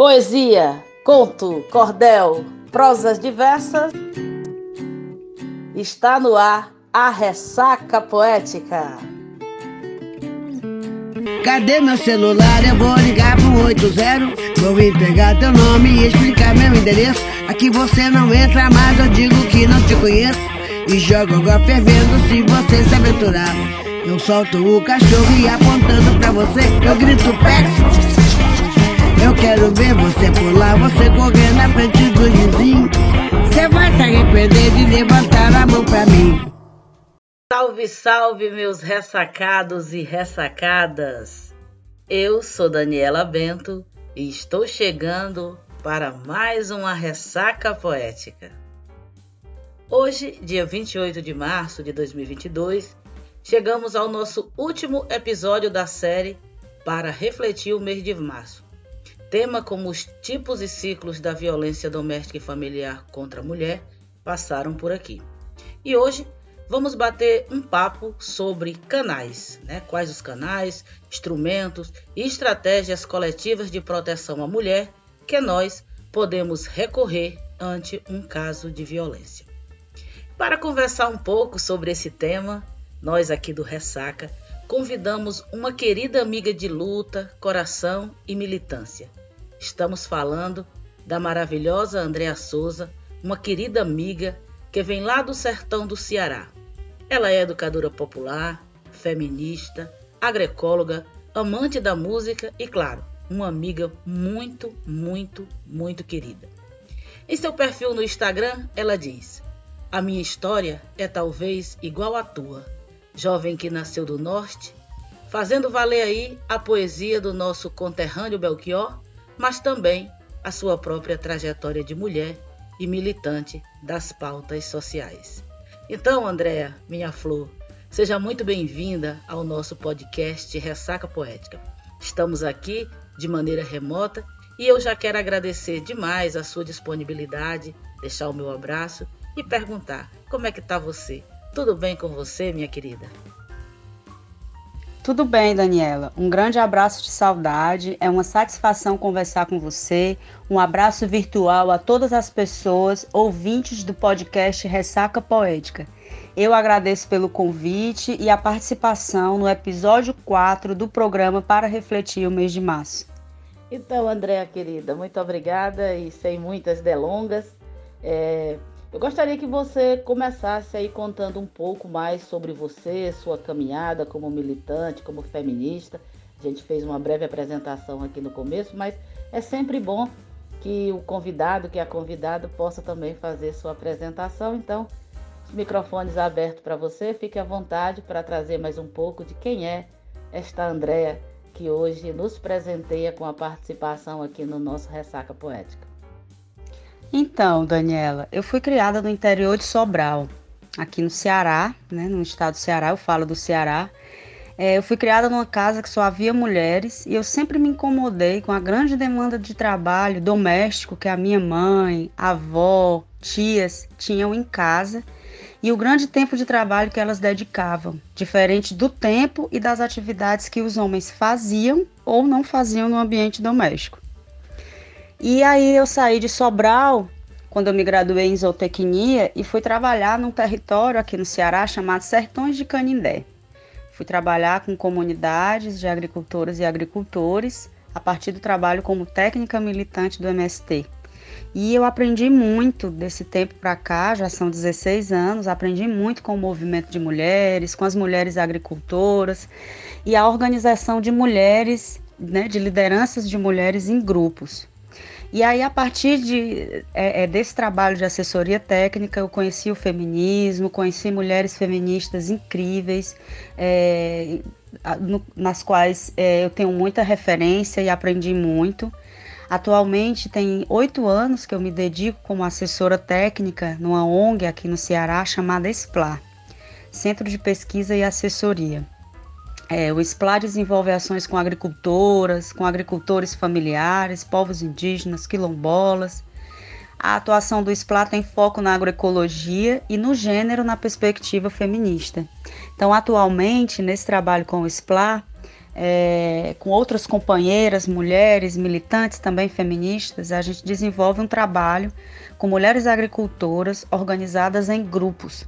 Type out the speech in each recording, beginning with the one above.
Poesia, conto, cordel, prosas diversas. Está no ar a ressaca poética. Cadê meu celular? Eu vou ligar pro 80. Vou entregar teu nome e explicar meu endereço. Aqui você não entra, mas eu digo que não te conheço. E jogo agora fervendo se você se aventurar. Eu solto o cachorro e apontando pra você, eu grito péssimo. Quero ver você pular, você correr na frente do vizinho. Você vai se arrepender de levantar a mão pra mim. Salve, salve, meus ressacados e ressacadas. Eu sou Daniela Bento e estou chegando para mais uma ressaca poética. Hoje, dia 28 de março de 2022, chegamos ao nosso último episódio da série para refletir o mês de março. Tema como os tipos e ciclos da violência doméstica e familiar contra a mulher passaram por aqui. E hoje vamos bater um papo sobre canais, né? Quais os canais, instrumentos e estratégias coletivas de proteção à mulher que nós podemos recorrer ante um caso de violência. Para conversar um pouco sobre esse tema, nós aqui do Ressaca convidamos uma querida amiga de luta, coração e militância, Estamos falando da maravilhosa Andréa Souza, uma querida amiga que vem lá do sertão do Ceará. Ela é educadora popular, feminista, agroecóloga, amante da música e, claro, uma amiga muito, muito, muito querida. Em seu perfil no Instagram, ela diz: A minha história é talvez igual à tua, jovem que nasceu do norte, fazendo valer aí a poesia do nosso conterrâneo Belchior mas também a sua própria trajetória de mulher e militante das pautas sociais. Então, Andréa, minha flor, seja muito bem-vinda ao nosso podcast Ressaca Poética. Estamos aqui de maneira remota e eu já quero agradecer demais a sua disponibilidade, deixar o meu abraço e perguntar como é que está você? Tudo bem com você, minha querida? Tudo bem, Daniela. Um grande abraço de saudade. É uma satisfação conversar com você. Um abraço virtual a todas as pessoas ouvintes do podcast Ressaca Poética. Eu agradeço pelo convite e a participação no episódio 4 do programa para refletir o mês de março. Então, Andréa querida, muito obrigada e sem muitas delongas. É, eu gostaria que você começasse aí contando um pouco mais sobre você, sua caminhada como militante, como feminista. A gente fez uma breve apresentação aqui no começo, mas é sempre bom que o convidado, que a convidada, possa também fazer sua apresentação. Então, os microfones abertos para você, fique à vontade para trazer mais um pouco de quem é esta Andréa que hoje nos presenteia com a participação aqui no nosso Ressaca Poética. Então, Daniela, eu fui criada no interior de Sobral, aqui no Ceará, né, no estado do Ceará, eu falo do Ceará. É, eu fui criada numa casa que só havia mulheres e eu sempre me incomodei com a grande demanda de trabalho doméstico que a minha mãe, avó, tias tinham em casa e o grande tempo de trabalho que elas dedicavam, diferente do tempo e das atividades que os homens faziam ou não faziam no ambiente doméstico. E aí eu saí de Sobral, quando eu me graduei em zootecnia, e fui trabalhar num território aqui no Ceará chamado Sertões de Canindé. Fui trabalhar com comunidades de agricultoras e agricultores a partir do trabalho como técnica militante do MST. E eu aprendi muito desse tempo para cá, já são 16 anos, aprendi muito com o movimento de mulheres, com as mulheres agricultoras e a organização de mulheres, né, de lideranças de mulheres em grupos. E aí, a partir de, é, é, desse trabalho de assessoria técnica, eu conheci o feminismo, conheci mulheres feministas incríveis, é, no, nas quais é, eu tenho muita referência e aprendi muito. Atualmente tem oito anos que eu me dedico como assessora técnica numa ONG aqui no Ceará chamada SPLA, Centro de Pesquisa e Assessoria. É, o SPLA desenvolve ações com agricultoras, com agricultores familiares, povos indígenas, quilombolas. A atuação do SPLA tem foco na agroecologia e no gênero na perspectiva feminista. Então, atualmente, nesse trabalho com o SPLA, é, com outras companheiras, mulheres, militantes também feministas, a gente desenvolve um trabalho com mulheres agricultoras organizadas em grupos.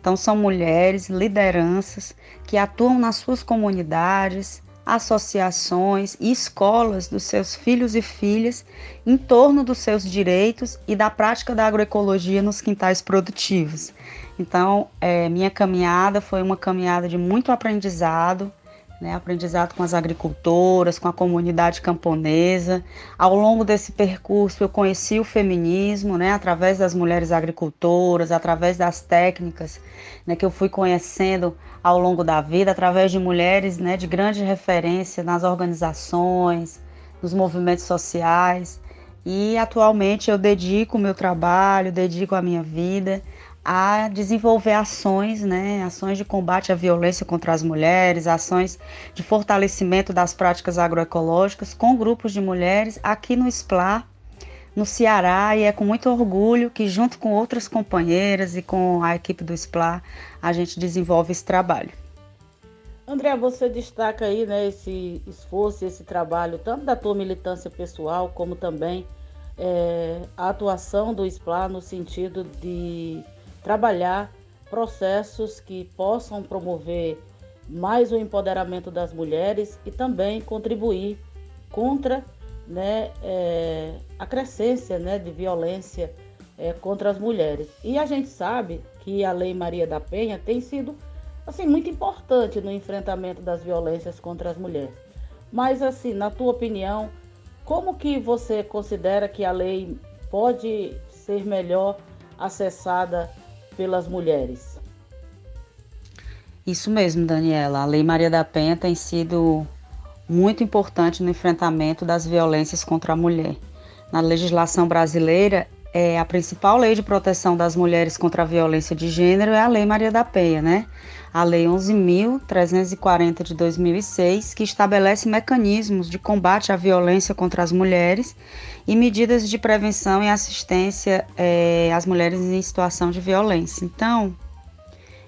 Então, são mulheres, lideranças que atuam nas suas comunidades, associações e escolas dos seus filhos e filhas em torno dos seus direitos e da prática da agroecologia nos quintais produtivos. Então, é, minha caminhada foi uma caminhada de muito aprendizado, né, aprendizado com as agricultoras, com a comunidade camponesa. Ao longo desse percurso, eu conheci o feminismo, né, através das mulheres agricultoras, através das técnicas né, que eu fui conhecendo ao longo da vida, através de mulheres né, de grande referência nas organizações, nos movimentos sociais. E atualmente eu dedico o meu trabalho, dedico a minha vida a desenvolver ações, né, ações de combate à violência contra as mulheres, ações de fortalecimento das práticas agroecológicas com grupos de mulheres aqui no SPLA, no Ceará, e é com muito orgulho que, junto com outras companheiras e com a equipe do SPLA, a gente desenvolve esse trabalho. André, você destaca aí né, esse esforço, esse trabalho, tanto da tua militância pessoal, como também é, a atuação do SPLA no sentido de trabalhar processos que possam promover mais o empoderamento das mulheres e também contribuir contra né, é, a crescência né, de violência é, contra as mulheres. E a gente sabe que a Lei Maria da Penha tem sido assim muito importante no enfrentamento das violências contra as mulheres. Mas assim, na tua opinião, como que você considera que a lei pode ser melhor acessada pelas mulheres. Isso mesmo, Daniela. A Lei Maria da Penha tem sido muito importante no enfrentamento das violências contra a mulher. Na legislação brasileira, é, a principal lei de proteção das mulheres contra a violência de gênero é a Lei Maria da Penha, né? A Lei 11.340 de 2006, que estabelece mecanismos de combate à violência contra as mulheres e medidas de prevenção e assistência é, às mulheres em situação de violência. Então,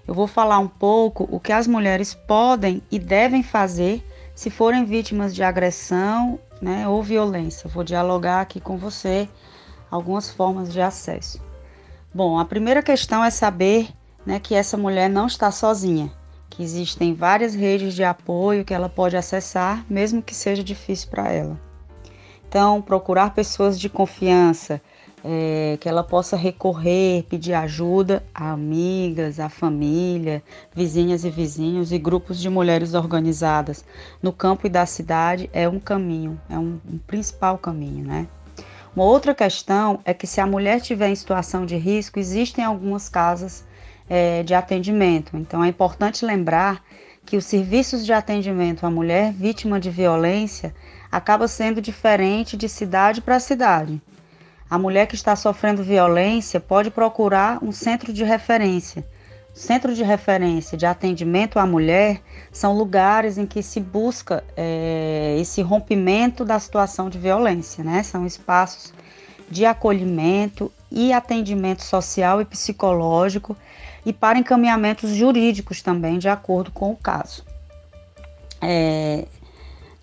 eu vou falar um pouco o que as mulheres podem e devem fazer se forem vítimas de agressão né, ou violência. Vou dialogar aqui com você algumas formas de acesso. Bom, a primeira questão é saber né, que essa mulher não está sozinha, que existem várias redes de apoio que ela pode acessar, mesmo que seja difícil para ela. Então, procurar pessoas de confiança, é, que ela possa recorrer, pedir ajuda a amigas, a família, vizinhas e vizinhos e grupos de mulheres organizadas no campo e da cidade é um caminho, é um, um principal caminho, né? Uma outra questão é que se a mulher estiver em situação de risco, existem algumas casas é, de atendimento. Então é importante lembrar que os serviços de atendimento à mulher vítima de violência acaba sendo diferente de cidade para cidade. A mulher que está sofrendo violência pode procurar um centro de referência. Centro de referência de atendimento à mulher são lugares em que se busca é, esse rompimento da situação de violência, né? São espaços de acolhimento e atendimento social e psicológico e para encaminhamentos jurídicos também, de acordo com o caso. É,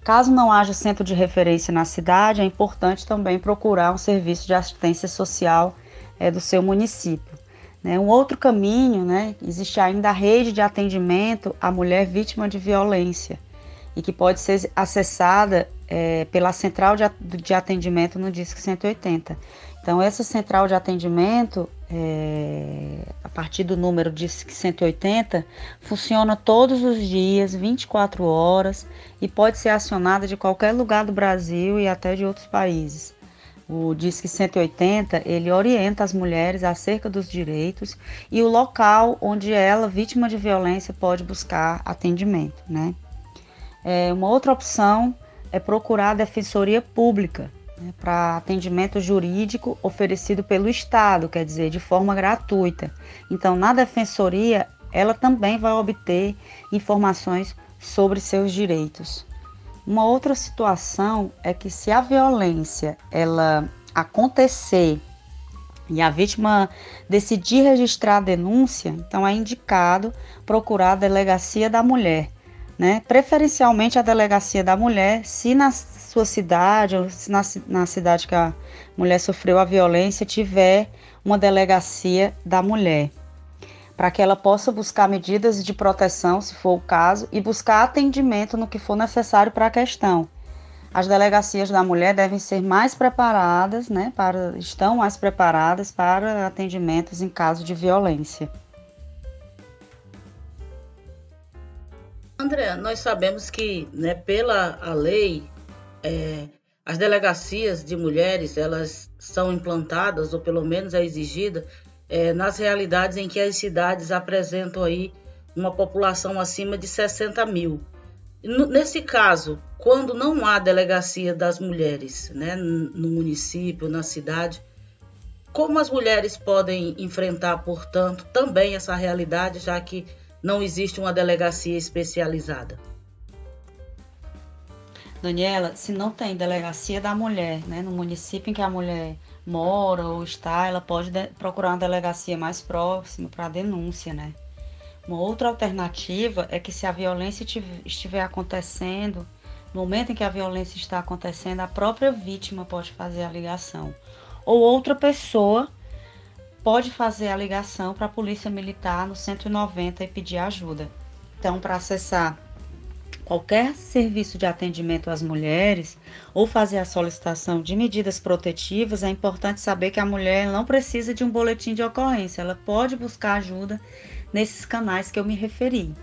Caso não haja centro de referência na cidade, é importante também procurar um serviço de assistência social é, do seu município. Né? Um outro caminho, né, existe ainda a rede de atendimento à mulher vítima de violência e que pode ser acessada é, pela central de, atendimento no Disque 180. Então, essa central de atendimento, é, a partir do número de 180, funciona todos os dias, 24 horas, e pode ser acionada de qualquer lugar do Brasil e até de outros países. O Disque 180, ele orienta as mulheres acerca dos direitos e o local onde ela, vítima de violência, pode buscar atendimento, né? É, uma outra opção é procurar a defensoria pública, né, para atendimento jurídico oferecido pelo Estado, quer dizer, de forma gratuita. Então, na defensoria, ela também vai obter informações sobre seus direitos. Uma outra situação é que se a violência ela acontecer e a vítima decidir registrar a denúncia, então é indicado procurar a delegacia da mulher né? Preferencialmente a delegacia da mulher, se na sua cidade ou se na, na cidade que a mulher sofreu a violência tiver uma delegacia da mulher, para que ela possa buscar medidas de proteção, se for o caso, e buscar atendimento no que for necessário para a questão. As delegacias da mulher devem ser mais preparadas, né, para, estão mais preparadas para atendimentos em caso de violência. André, nós sabemos que, né, pela a lei, é, as delegacias de mulheres elas são implantadas ou pelo menos é exigida é, nas realidades em que as cidades apresentam aí uma população acima de 60 mil. Nesse caso, quando não há delegacia das mulheres né, no município, na cidade, como as mulheres podem enfrentar, portanto, também essa realidade, já que não existe uma delegacia especializada? Daniela, se não tem delegacia da mulher, né, no município em que a mulher mora ou está, ela pode procurar uma delegacia mais próxima para denúncia, né? Uma outra alternativa é que se a violência estiver acontecendo, no momento em que a violência está acontecendo, a própria vítima pode fazer a ligação. Ou outra pessoa pode fazer a ligação para a Polícia Militar no 190 e pedir ajuda. Então, para acessar qualquer serviço de atendimento às mulheres ou fazer a solicitação de medidas protetivas, é importante saber que a mulher não precisa de um boletim de ocorrência, ela pode buscar ajuda nesses canais que eu me referi.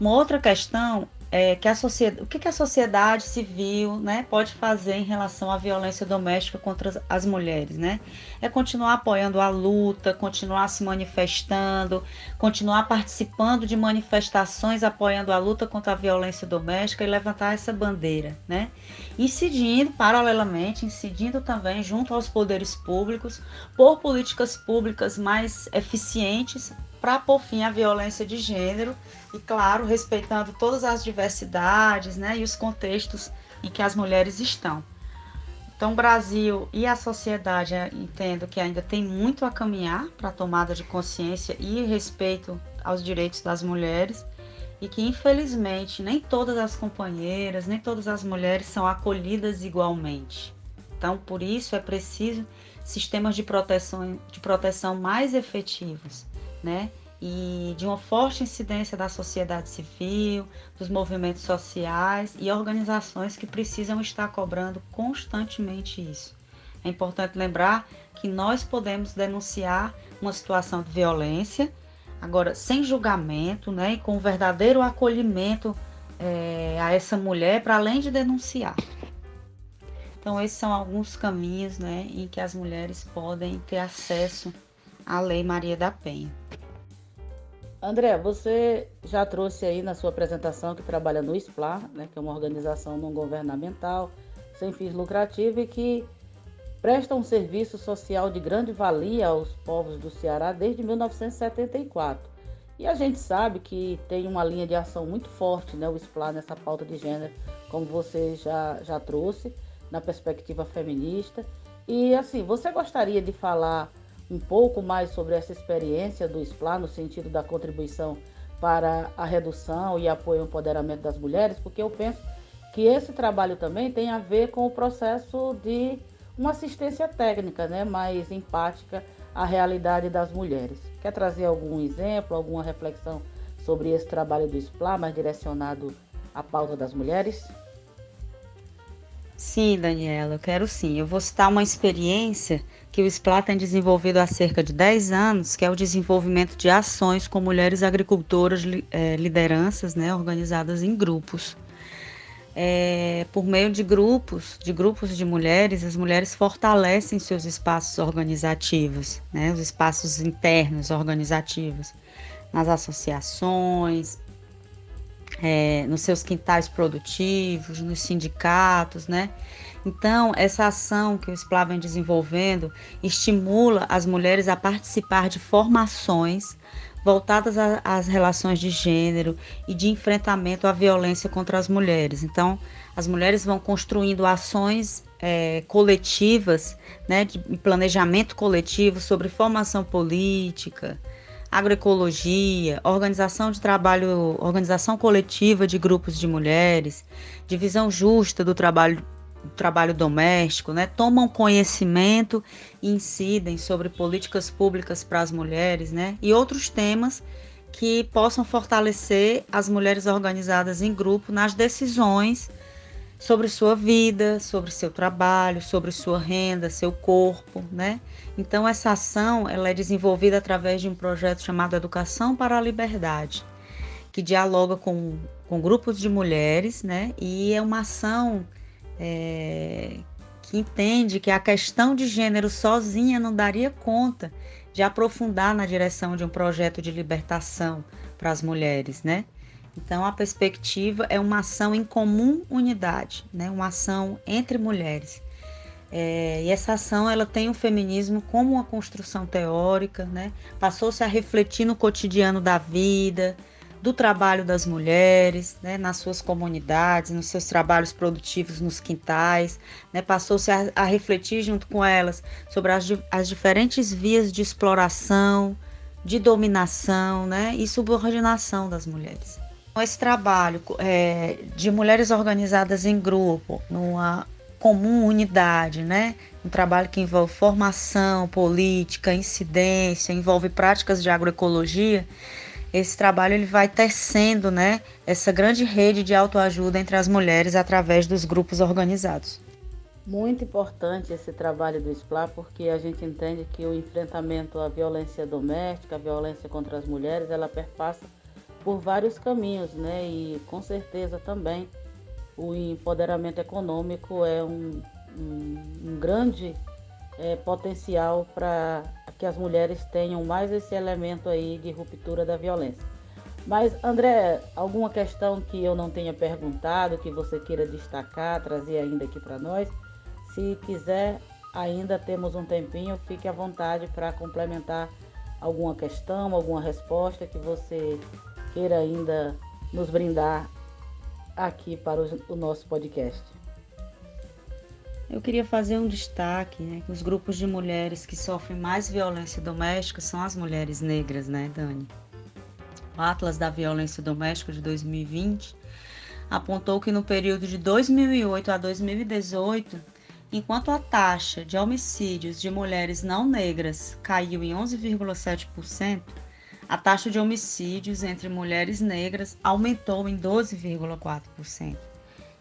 Uma outra questão é, que a sociedade, o que, que a sociedade civil né, pode fazer em relação à violência doméstica contra as mulheres, né? É continuar apoiando a luta, continuar se manifestando, continuar participando de manifestações apoiando a luta contra a violência doméstica e levantar essa bandeira, né? Incidindo paralelamente, incidindo também junto aos poderes públicos por políticas públicas mais eficientes para pôr fim à violência de gênero e, claro, respeitando todas as diversidades né, e os contextos em que as mulheres estão. Então, o Brasil e a sociedade eh, entendo que ainda tem muito a caminhar para a tomada de consciência e respeito aos direitos das mulheres e que, infelizmente, nem todas as companheiras, nem todas as mulheres são acolhidas igualmente. Então, por isso é preciso sistemas de proteção, de proteção mais efetivos né? E de uma forte incidência da sociedade civil, dos movimentos sociais e organizações que precisam estar cobrando constantemente isso. É importante lembrar que nós podemos denunciar uma situação de violência, agora sem julgamento, né, e com verdadeiro acolhimento é, a essa mulher, para além de denunciar. Então, esses são alguns caminhos né, em que as mulheres podem ter acesso à Lei Maria da Penha. André, você já trouxe aí na sua apresentação que trabalha no SPLA, né, que é uma organização não governamental, sem fins lucrativos e que presta um serviço social de grande valia aos povos do Ceará desde 1974. E a gente sabe que tem uma linha de ação muito forte, né, o SPLA, nessa pauta de gênero, como você já, já trouxe, na perspectiva feminista. E assim, você gostaria de falar um pouco mais sobre essa experiência do SPLA no sentido da contribuição para a redução e apoio ao empoderamento das mulheres, porque eu penso que esse trabalho também tem a ver com o processo de uma assistência técnica, né, mais empática à realidade das mulheres. Quer trazer algum exemplo, alguma reflexão sobre esse trabalho do SPLA, mais direcionado à pauta das mulheres? Sim, Daniela, eu quero sim. Eu vou citar uma experiência que o SPLA tem desenvolvido há cerca de 10 anos, que é o desenvolvimento de ações com mulheres agricultoras, é, lideranças né, organizadas em grupos. É, por meio de grupos, de grupos de mulheres, as mulheres fortalecem seus espaços organizativos, né, os espaços internos organizativos, nas associações, é, nos seus quintais produtivos, nos sindicatos, né? Então, essa ação que o SPLA vem desenvolvendo estimula as mulheres a participar de formações voltadas às relações de gênero e de enfrentamento à violência contra as mulheres. Então, as mulheres vão construindo ações é, coletivas, né, de planejamento coletivo sobre formação política, agroecologia, organização de trabalho, organização coletiva de grupos de mulheres, divisão justa do trabalho trabalho doméstico, né, tomam conhecimento e incidem sobre políticas públicas para as mulheres, né, e outros temas que possam fortalecer as mulheres organizadas em grupo nas decisões sobre sua vida, sobre seu trabalho, sobre sua renda, seu corpo, né? Então essa ação ela é desenvolvida através de um projeto chamado Educação para a Liberdade, que dialoga com, com grupos de mulheres, né? E é uma ação é, que entende que a questão de gênero sozinha não daria conta de aprofundar na direção de um projeto de libertação para as mulheres, né? Então a perspectiva é uma ação em comum unidade, né? Uma ação entre mulheres. É, e essa ação ela tem o feminismo como uma construção teórica, né? Passou-se a refletir no cotidiano da vida, do trabalho das mulheres, né, nas suas comunidades, nos seus trabalhos produtivos nos quintais, né, passou-se a, a, refletir junto com elas sobre as, as diferentes vias de exploração, de dominação né, e subordinação das mulheres. Então, esse trabalho é, de mulheres organizadas em grupo, numa comum unidade, né? Um trabalho que envolve formação política, incidência, envolve práticas de agroecologia esse trabalho ele vai tecendo né, essa grande rede de autoajuda entre as mulheres através dos grupos organizados. Muito importante esse trabalho do SPLA, porque a gente entende que o enfrentamento à violência doméstica, a violência contra as mulheres, ela perpassa por vários caminhos, né? E com certeza também o empoderamento econômico é um, um, um grande é, potencial para que as mulheres tenham mais esse elemento aí de ruptura da violência. Mas, André, alguma questão que eu não tenha perguntado, que você queira destacar, trazer ainda aqui para nós? Se quiser, ainda temos um tempinho, fique à vontade para complementar alguma questão, alguma resposta que você queira ainda nos brindar aqui para o nosso podcast. Eu queria fazer um destaque, né, que os grupos de mulheres que sofrem mais violência doméstica são as mulheres negras, né, Dani? O Atlas da Violência Doméstica de 2020 apontou que no período de 2008 a 2018, enquanto a taxa de homicídios de mulheres não negras caiu em 11,7%, a taxa de homicídios entre mulheres negras aumentou em 12,4%.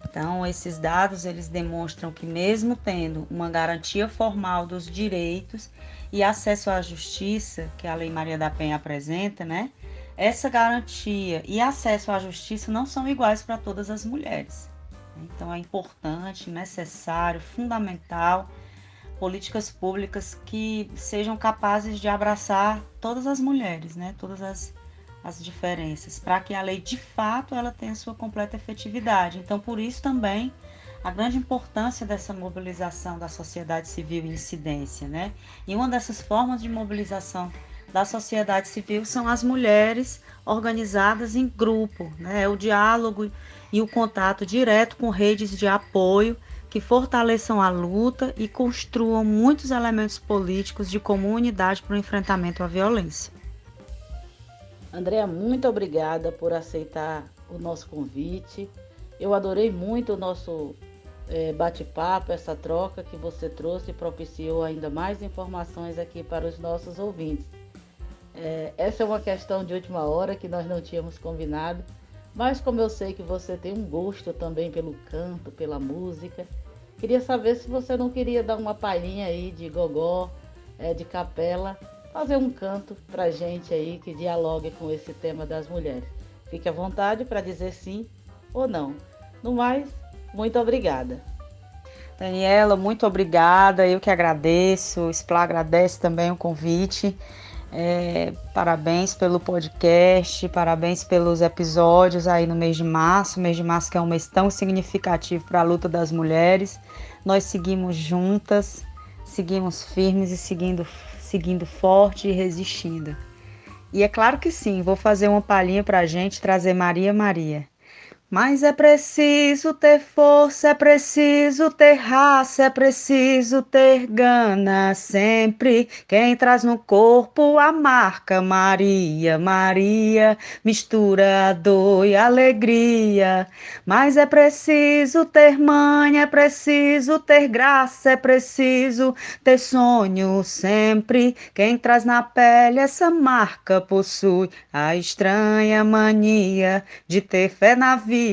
Então, esses dados eles demonstram que mesmo tendo uma garantia formal dos direitos e acesso à justiça, que a Lei Maria da Penha apresenta, né? Essa garantia e acesso à justiça não são iguais para todas as mulheres. Então é importante, necessário, fundamental políticas públicas que sejam capazes de abraçar todas as mulheres, né? Todas as as diferenças, para que a lei de fato ela tenha sua completa efetividade. Então, por isso também a grande importância dessa mobilização da sociedade civil em incidência, né? E uma dessas formas de mobilização da sociedade civil são as mulheres organizadas em grupo, né? É o diálogo e o contato direto com redes de apoio que fortaleçam a luta e construam muitos elementos políticos de comunidade para o enfrentamento à violência. Andréa, muito obrigada por aceitar o nosso convite. Eu adorei muito o nosso é, bate-papo, essa troca que você trouxe e propiciou ainda mais informações aqui para os nossos ouvintes. É, essa é uma questão de última hora que nós não tínhamos combinado, mas como eu sei que você tem um gosto também pelo canto, pela música, queria saber se você não queria dar uma palhinha aí de gogó, é, de capela fazer um canto para gente aí que dialogue com esse tema das mulheres. Fique à vontade para dizer sim ou não. No mais, muito obrigada. Daniela, muito obrigada. Eu que agradeço. O SPLA agradece também o convite. É, parabéns pelo podcast, parabéns pelos episódios aí no mês de março. mês de março que é um mês tão significativo para a luta das mulheres. Nós seguimos juntas, seguimos firmes e seguindo seguindo forte e resistindo. E é claro que sim, vou fazer uma palhinha para a gente trazer Maria Maria. Mas é preciso ter força, é preciso ter raça, é preciso ter gana sempre. Quem traz no corpo a marca Maria, Maria, mistura a dor e alegria. Mas é preciso ter mãe, é preciso ter graça, é preciso ter sonho sempre. Quem traz na pele essa marca possui a estranha mania de ter fé na vida.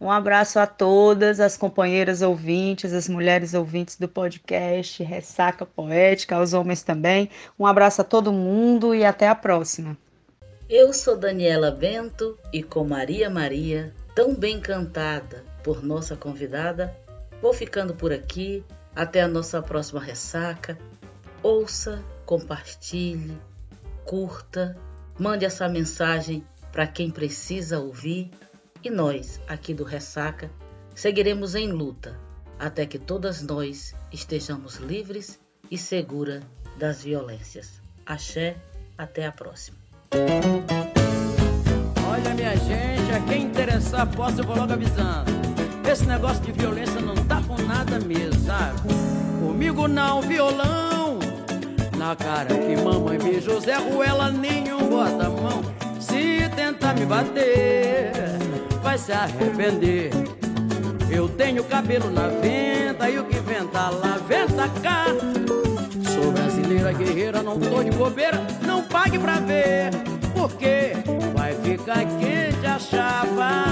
Um abraço a todas as companheiras ouvintes, as mulheres ouvintes do podcast Ressaca Poética, aos homens também. Um abraço a todo mundo e até a próxima. Eu sou Daniela Bento e com Maria Maria, tão bem cantada por nossa convidada, vou ficando por aqui. Até a nossa próxima ressaca. Ouça, compartilhe, curta, mande essa mensagem para quem precisa ouvir e nós, aqui do Ressaca, seguiremos em luta até que todas nós estejamos livres e seguras das violências. Axé, até a próxima. Olha, minha gente, a quem interessar, posso, eu vou logo avisando. Esse negócio de violência não tá com nada mesmo, sabe? Comigo não, violão. Na cara que mamãe me José Ruela nenhum bota a mão. Se tentar me bater, vai se arrepender. Eu tenho cabelo na venda e o que venta lá, venta cá. Sou brasileira guerreira, não tô de bobeira, não pague pra ver, porque vai ficar quente a chapa.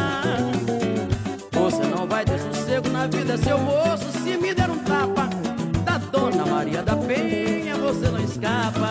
Você não vai ter sossego na vida, seu moço, se me der um tapa. Da dona Maria da Penha, você não escapa.